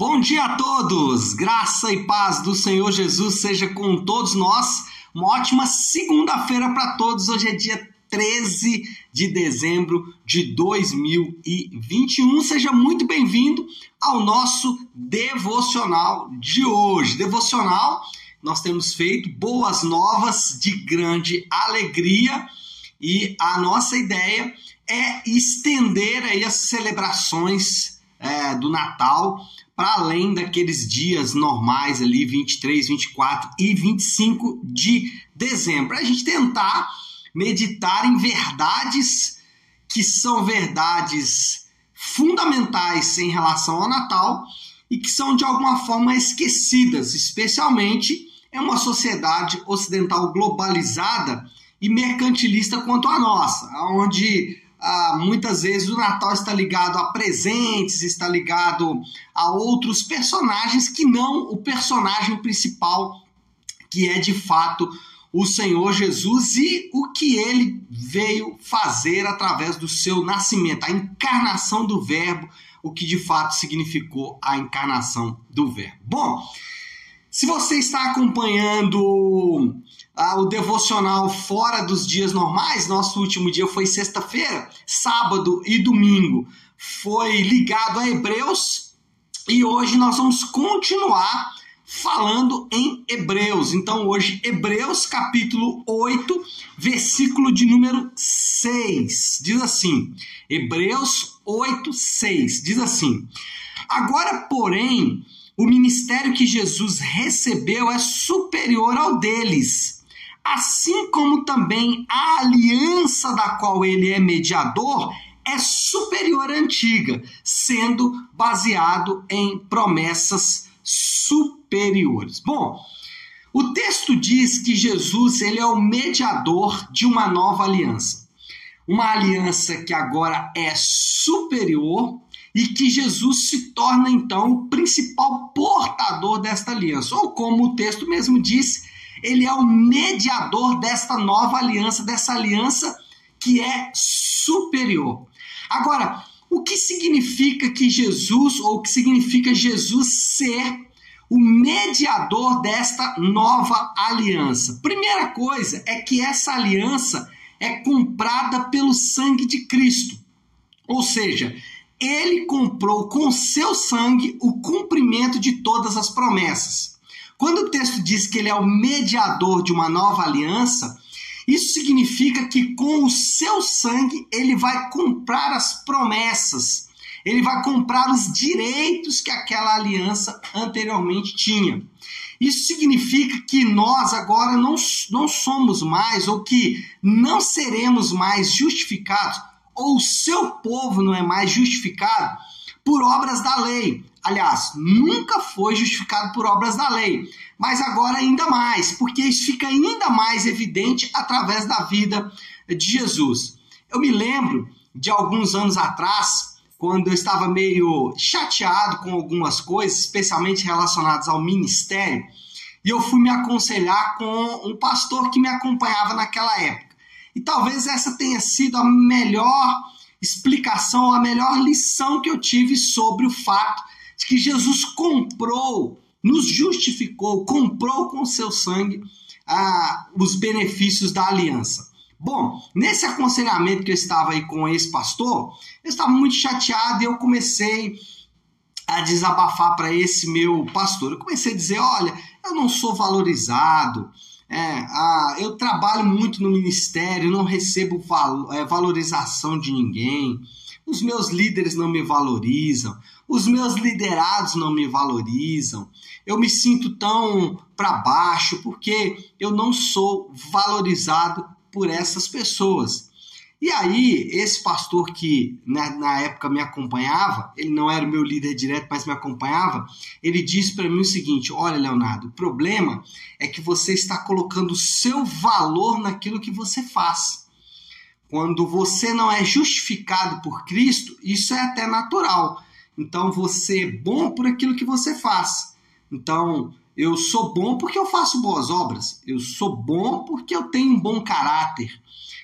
Bom dia a todos! Graça e paz do Senhor Jesus seja com todos nós. Uma ótima segunda-feira para todos. Hoje é dia 13 de dezembro de 2021. Seja muito bem-vindo ao nosso devocional de hoje. Devocional, nós temos feito boas novas de grande alegria e a nossa ideia é estender aí as celebrações é, do Natal para além daqueles dias normais ali, 23, 24 e 25 de dezembro. A gente tentar meditar em verdades que são verdades fundamentais em relação ao Natal e que são de alguma forma esquecidas, especialmente em uma sociedade ocidental globalizada e mercantilista quanto a nossa, onde ah, muitas vezes o Natal está ligado a presentes, está ligado a outros personagens que não o personagem principal, que é de fato o Senhor Jesus e o que ele veio fazer através do seu nascimento, a encarnação do Verbo, o que de fato significou a encarnação do Verbo. Bom, se você está acompanhando ah, o devocional fora dos dias normais, nosso último dia foi sexta-feira, sábado e domingo foi ligado a Hebreus e hoje nós vamos continuar falando em Hebreus. Então, hoje, Hebreus capítulo 8, versículo de número 6. Diz assim: Hebreus 8, 6. Diz assim: Agora, porém, o ministério que Jesus recebeu é superior ao deles. Assim como também a aliança da qual ele é mediador é superior à antiga, sendo baseado em promessas superiores. Bom, o texto diz que Jesus ele é o mediador de uma nova aliança. Uma aliança que agora é superior e que Jesus se torna então o principal portador desta aliança. Ou como o texto mesmo diz, ele é o mediador desta nova aliança, dessa aliança que é superior. Agora, o que significa que Jesus, ou o que significa Jesus ser o mediador desta nova aliança? Primeira coisa é que essa aliança é comprada pelo sangue de Cristo. Ou seja, ele comprou com seu sangue o cumprimento de todas as promessas. Quando o texto diz que ele é o mediador de uma nova aliança, isso significa que com o seu sangue ele vai comprar as promessas, ele vai comprar os direitos que aquela aliança anteriormente tinha. Isso significa que nós agora não, não somos mais, ou que não seremos mais justificados, ou o seu povo não é mais justificado por obras da lei. Aliás, nunca foi justificado por obras da lei, mas agora ainda mais, porque isso fica ainda mais evidente através da vida de Jesus. Eu me lembro de alguns anos atrás, quando eu estava meio chateado com algumas coisas, especialmente relacionadas ao ministério, e eu fui me aconselhar com um pastor que me acompanhava naquela época. E talvez essa tenha sido a melhor explicação, a melhor lição que eu tive sobre o fato de que Jesus comprou, nos justificou, comprou com seu sangue ah, os benefícios da aliança. Bom, nesse aconselhamento que eu estava aí com esse pastor, eu estava muito chateado e eu comecei a desabafar para esse meu pastor. Eu comecei a dizer: olha, eu não sou valorizado, é, eu trabalho muito no ministério, não recebo val é, valorização de ninguém. Os meus líderes não me valorizam, os meus liderados não me valorizam. Eu me sinto tão para baixo porque eu não sou valorizado por essas pessoas. E aí, esse pastor que na, na, época me acompanhava, ele não era o meu líder direto, mas me acompanhava, ele disse para mim o seguinte: Olha, Leonardo, o problema é que você está colocando o seu valor naquilo que você faz. Quando você não é justificado por Cristo, isso é até natural. Então você é bom por aquilo que você faz. Então, eu sou bom porque eu faço boas obras. Eu sou bom porque eu tenho um bom caráter.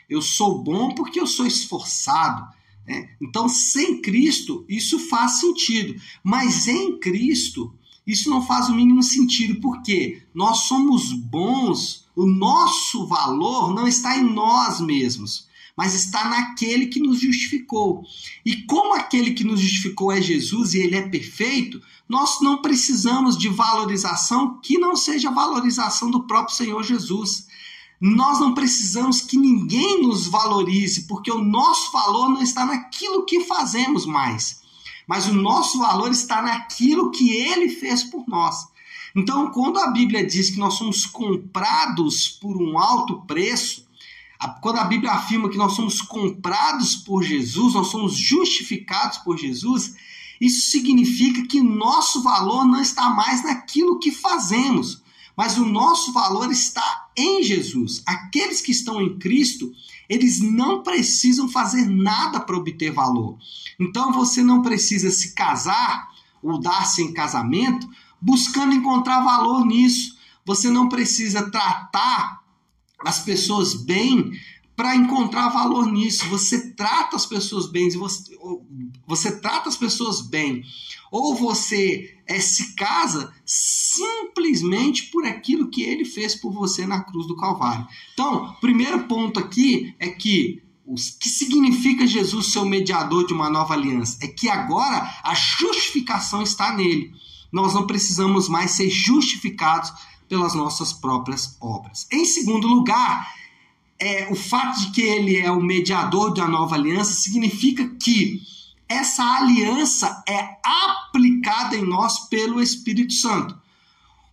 Eu sou bom porque eu sou esforçado. Né? Então, sem Cristo, isso faz sentido. Mas em Cristo, isso não faz o mínimo sentido, porque nós somos bons, o nosso valor não está em nós mesmos, mas está naquele que nos justificou. E como aquele que nos justificou é Jesus e ele é perfeito, nós não precisamos de valorização que não seja valorização do próprio Senhor Jesus. Nós não precisamos que ninguém nos valorize, porque o nosso valor não está naquilo que fazemos mais, mas o nosso valor está naquilo que ele fez por nós. Então, quando a Bíblia diz que nós somos comprados por um alto preço, quando a Bíblia afirma que nós somos comprados por Jesus, nós somos justificados por Jesus, isso significa que nosso valor não está mais naquilo que fazemos, mas o nosso valor está em Jesus. Aqueles que estão em Cristo, eles não precisam fazer nada para obter valor. Então você não precisa se casar ou dar-se em casamento buscando encontrar valor nisso. Você não precisa tratar as pessoas bem para encontrar valor nisso. Você trata as pessoas bem, você, você trata as pessoas bem, ou você é, se casa simplesmente por aquilo que ele fez por você na cruz do Calvário. Então, primeiro ponto aqui é que o que significa Jesus ser o mediador de uma nova aliança? É que agora a justificação está nele. Nós não precisamos mais ser justificados pelas nossas próprias obras. Em segundo lugar, é, o fato de que ele é o mediador da nova aliança significa que essa aliança é aplicada em nós pelo Espírito Santo.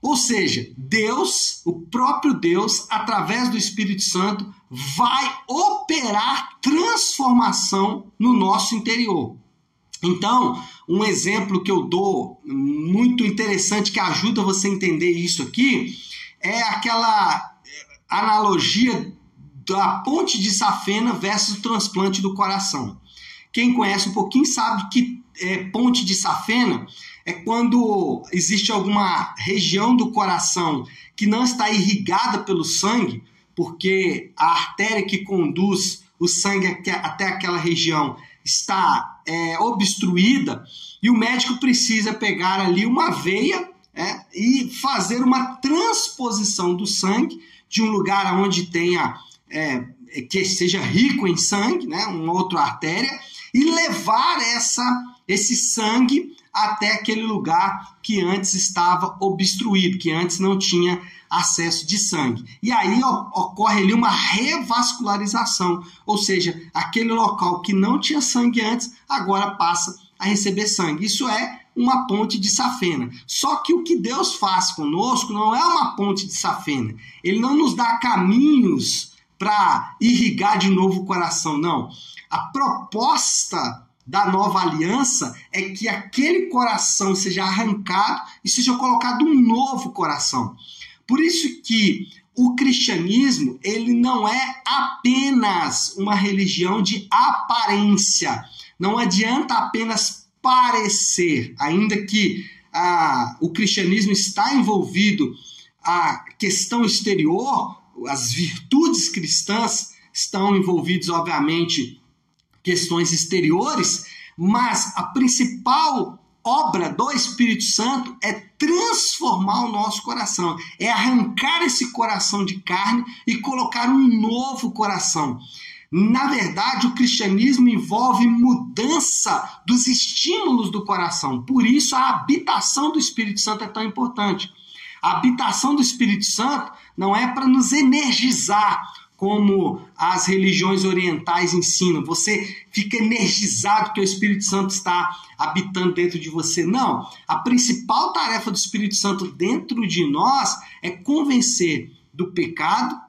Ou seja, Deus, o próprio Deus, através do Espírito Santo, vai operar transformação no nosso interior. Então, um exemplo que eu dou muito interessante que ajuda você a entender isso aqui é aquela analogia da ponte de safena versus o transplante do coração. Quem conhece um pouquinho sabe que é, ponte de safena é quando existe alguma região do coração que não está irrigada pelo sangue, porque a artéria que conduz o sangue até aquela região está é, obstruída e o médico precisa pegar ali uma veia é, e fazer uma transposição do sangue de um lugar onde tenha é, que seja rico em sangue, né, uma outra artéria, e levar essa, esse sangue até aquele lugar que antes estava obstruído, que antes não tinha acesso de sangue. E aí ocorre ali uma revascularização, ou seja, aquele local que não tinha sangue antes, agora passa a receber sangue. Isso é uma ponte de safena. Só que o que Deus faz conosco não é uma ponte de safena. Ele não nos dá caminhos para irrigar de novo o coração, não. A proposta da nova aliança é que aquele coração seja arrancado e seja colocado um novo coração. Por isso que o cristianismo ele não é apenas uma religião de aparência. Não adianta apenas parecer, ainda que ah, o cristianismo está envolvido a questão exterior, as virtudes cristãs estão envolvidas, obviamente, questões exteriores, mas a principal obra do Espírito Santo é transformar o nosso coração, é arrancar esse coração de carne e colocar um novo coração. Na verdade, o cristianismo envolve mudança dos estímulos do coração. Por isso, a habitação do Espírito Santo é tão importante. A habitação do Espírito Santo não é para nos energizar, como as religiões orientais ensinam. Você fica energizado que o Espírito Santo está habitando dentro de você. Não. A principal tarefa do Espírito Santo dentro de nós é convencer do pecado,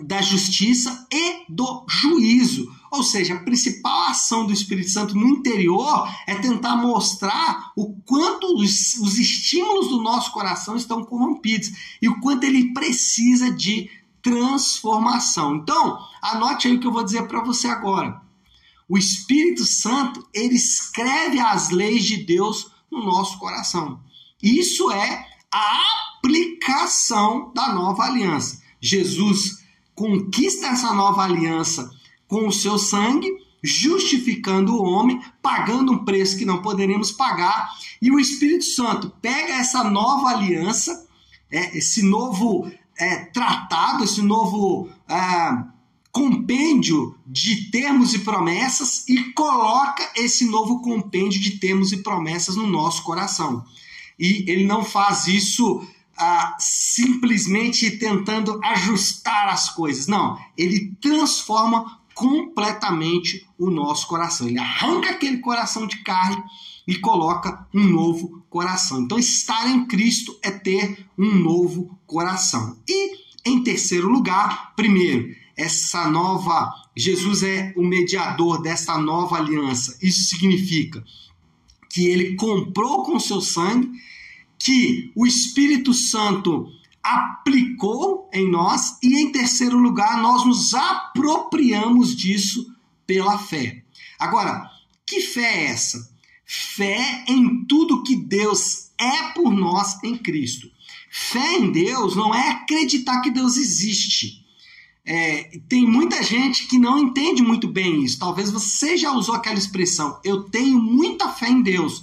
da justiça e do juízo. Ou seja, a principal ação do Espírito Santo no interior é tentar mostrar o quanto os, os estímulos do nosso coração estão corrompidos e o quanto ele precisa de transformação. Então, anote aí o que eu vou dizer para você agora. O Espírito Santo, ele escreve as leis de Deus no nosso coração. Isso é a aplicação da nova aliança. Jesus conquista essa nova aliança com o seu sangue justificando o homem, pagando um preço que não poderíamos pagar, e o Espírito Santo pega essa nova aliança, é, esse novo é, tratado, esse novo é, compêndio de termos e promessas e coloca esse novo compêndio de termos e promessas no nosso coração. E ele não faz isso ah, simplesmente tentando ajustar as coisas. Não, ele transforma completamente o nosso coração. Ele arranca aquele coração de carne e coloca um novo coração. Então, estar em Cristo é ter um novo coração. E, em terceiro lugar, primeiro, essa nova. Jesus é o mediador dessa nova aliança. Isso significa que ele comprou com seu sangue, que o Espírito Santo aplicou em nós e, em terceiro lugar, nós nos apropriamos disso pela fé. Agora, que fé é essa? Fé em tudo que Deus é por nós em Cristo. Fé em Deus não é acreditar que Deus existe. É, tem muita gente que não entende muito bem isso. Talvez você já usou aquela expressão, eu tenho muita fé em Deus.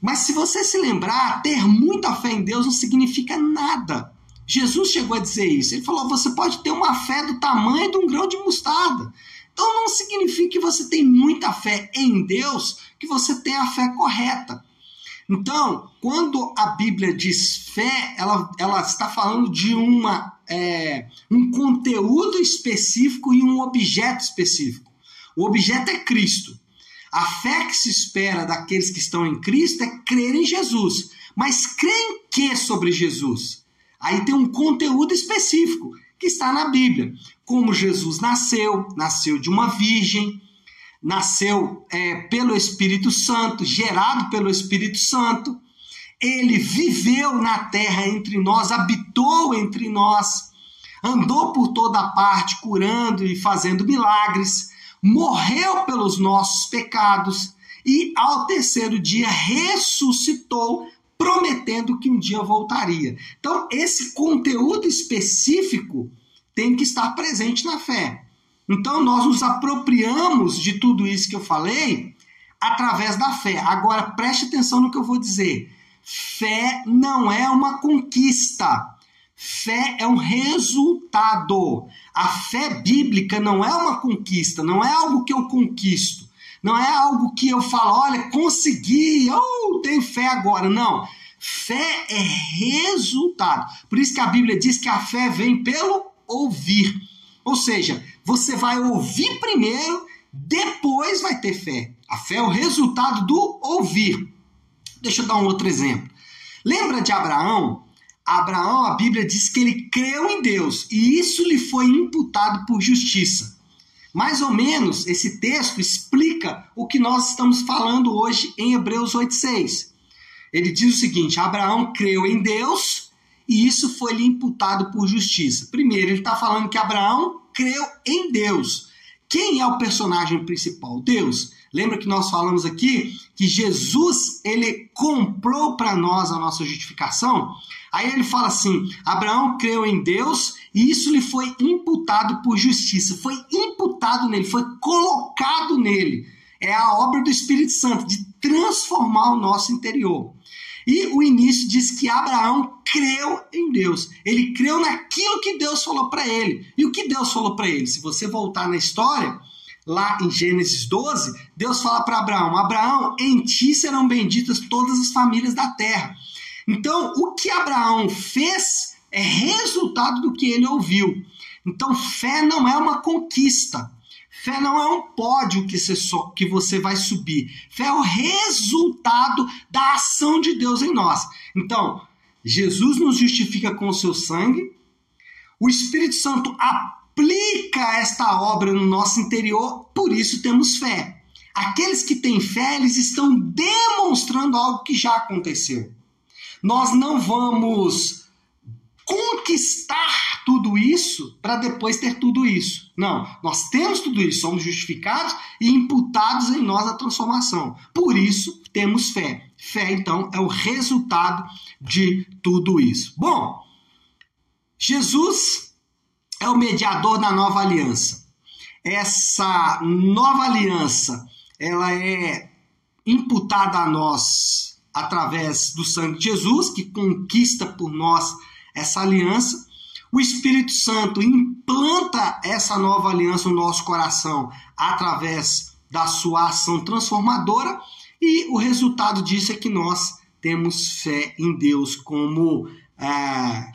Mas se você se lembrar, ter muita fé em Deus não significa nada. Jesus chegou a dizer isso. Ele falou: você pode ter uma fé do tamanho de um grão de mostarda. Então não significa que você tem muita fé em Deus, que você tem a fé correta. Então, quando a Bíblia diz fé, ela, ela está falando de uma, é, um conteúdo específico e um objeto específico. O objeto é Cristo. A fé que se espera daqueles que estão em Cristo é crer em Jesus. Mas crer em que sobre Jesus? Aí tem um conteúdo específico que está na Bíblia. Como Jesus nasceu, nasceu de uma virgem, nasceu é, pelo Espírito Santo, gerado pelo Espírito Santo. Ele viveu na terra entre nós, habitou entre nós, andou por toda parte curando e fazendo milagres morreu pelos nossos pecados e ao terceiro dia ressuscitou, prometendo que um dia voltaria. Então, esse conteúdo específico tem que estar presente na fé. Então, nós nos apropriamos de tudo isso que eu falei através da fé. Agora, preste atenção no que eu vou dizer. Fé não é uma conquista. Fé é um resultado. A fé bíblica não é uma conquista, não é algo que eu conquisto. Não é algo que eu falo, olha, consegui, oh, tenho fé agora. Não. Fé é resultado. Por isso que a Bíblia diz que a fé vem pelo ouvir. Ou seja, você vai ouvir primeiro, depois vai ter fé. A fé é o resultado do ouvir. Deixa eu dar um outro exemplo. Lembra de Abraão? Abraão, a Bíblia diz que ele creu em Deus e isso lhe foi imputado por justiça. Mais ou menos, esse texto explica o que nós estamos falando hoje em Hebreus 8,6. Ele diz o seguinte: Abraão creu em Deus e isso foi lhe imputado por justiça. Primeiro, ele está falando que Abraão creu em Deus. Quem é o personagem principal? Deus. Lembra que nós falamos aqui que Jesus ele comprou para nós a nossa justificação? Aí ele fala assim: Abraão creu em Deus e isso lhe foi imputado por justiça, foi imputado nele, foi colocado nele. É a obra do Espírito Santo de transformar o nosso interior. E o início diz que Abraão creu em Deus. Ele creu naquilo que Deus falou para ele. E o que Deus falou para ele? Se você voltar na história, lá em Gênesis 12, Deus fala para Abraão: Abraão, em ti serão benditas todas as famílias da terra. Então, o que Abraão fez é resultado do que ele ouviu. Então, fé não é uma conquista. Fé não é um pódio que você, so, que você vai subir. Fé é o resultado da ação de Deus em nós. Então, Jesus nos justifica com o seu sangue. O Espírito Santo aplica esta obra no nosso interior, por isso temos fé. Aqueles que têm fé, eles estão demonstrando algo que já aconteceu. Nós não vamos conquistar tudo isso para depois ter tudo isso. Não, nós temos tudo isso, somos justificados e imputados em nós a transformação. Por isso temos fé. Fé, então, é o resultado de tudo isso. Bom, Jesus é o mediador da nova aliança. essa nova aliança, ela é imputada a nós através do sangue de Jesus, que conquista por nós essa aliança. O Espírito Santo implanta essa nova aliança no nosso coração através da sua ação transformadora, e o resultado disso é que nós temos fé em Deus como é,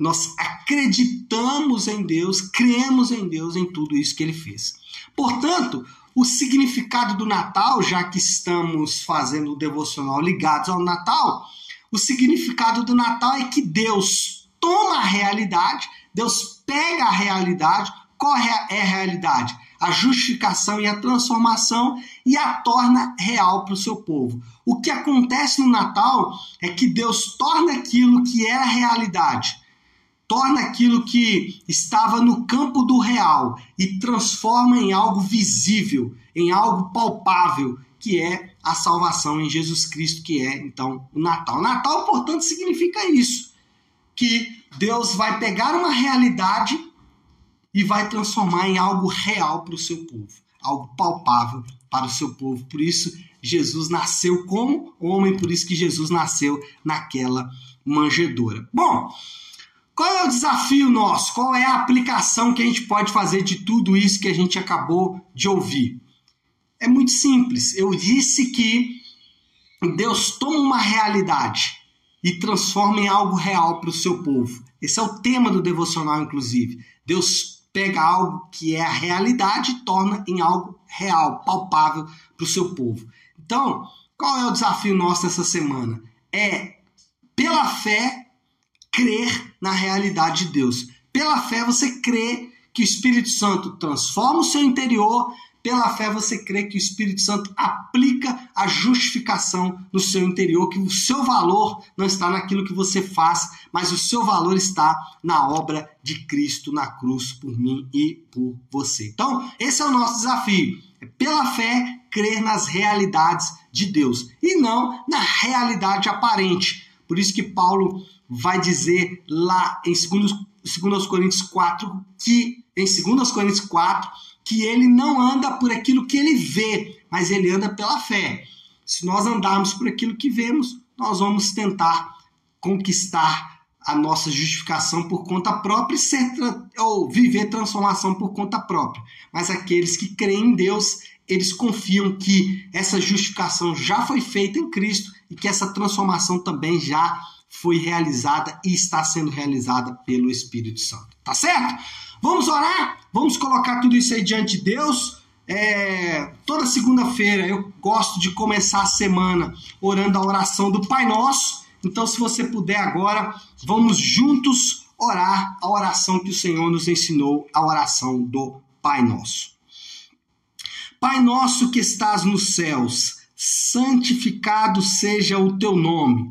nós acreditamos em Deus, cremos em Deus, em tudo isso que ele fez. Portanto, o significado do Natal, já que estamos fazendo o devocional ligados ao Natal, o significado do Natal é que Deus toma a realidade, Deus pega a realidade, é, é a realidade? A justificação e a transformação e a torna real para o seu povo. O que acontece no Natal é que Deus torna aquilo que era realidade, torna aquilo que estava no campo do real e transforma em algo visível, em algo palpável, que é a salvação em Jesus Cristo, que é então o Natal. Natal, portanto, significa isso, que Deus vai pegar uma realidade e vai transformar em algo real para o seu povo, algo palpável para o seu povo. Por isso, Jesus nasceu como homem, por isso que Jesus nasceu naquela manjedoura. Bom, qual é o desafio nosso? Qual é a aplicação que a gente pode fazer de tudo isso que a gente acabou de ouvir? É muito simples. Eu disse que Deus toma uma realidade e transforma em algo real para o seu povo. Esse é o tema do devocional, inclusive. Deus pega algo que é a realidade e torna em algo real, palpável para o seu povo. Então, qual é o desafio nosso essa semana? É, pela fé, crer na realidade de Deus. Pela fé você crê que o Espírito Santo transforma o seu interior, pela fé você crê que o Espírito Santo aplica a justificação no seu interior, que o seu valor não está naquilo que você faz, mas o seu valor está na obra de Cristo na cruz por mim e por você. Então, esse é o nosso desafio. É pela fé crer nas realidades de Deus e não na realidade aparente. Por isso que Paulo vai dizer lá em 2, Coríntios 4 que em 2 Coríntios 4 que ele não anda por aquilo que ele vê, mas ele anda pela fé. Se nós andarmos por aquilo que vemos, nós vamos tentar conquistar a nossa justificação por conta própria e ou viver transformação por conta própria. Mas aqueles que creem em Deus, eles confiam que essa justificação já foi feita em Cristo e que essa transformação também já foi realizada e está sendo realizada pelo Espírito Santo. Tá certo? Vamos orar? Vamos colocar tudo isso aí diante de Deus. É, toda segunda-feira eu gosto de começar a semana orando a oração do Pai Nosso. Então, se você puder agora, vamos juntos orar a oração que o Senhor nos ensinou, a oração do Pai Nosso. Pai nosso que estás nos céus, santificado seja o teu nome.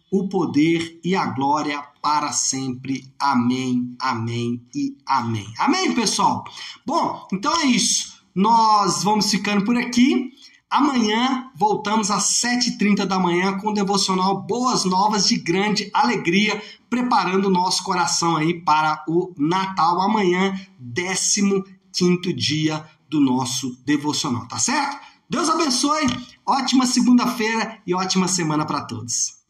o poder e a glória para sempre. Amém, amém e amém. Amém, pessoal? Bom, então é isso. Nós vamos ficando por aqui. Amanhã voltamos às 7h30 da manhã com o devocional Boas Novas de Grande Alegria, preparando o nosso coração aí para o Natal. Amanhã, 15 dia do nosso devocional, tá certo? Deus abençoe, ótima segunda-feira e ótima semana para todos.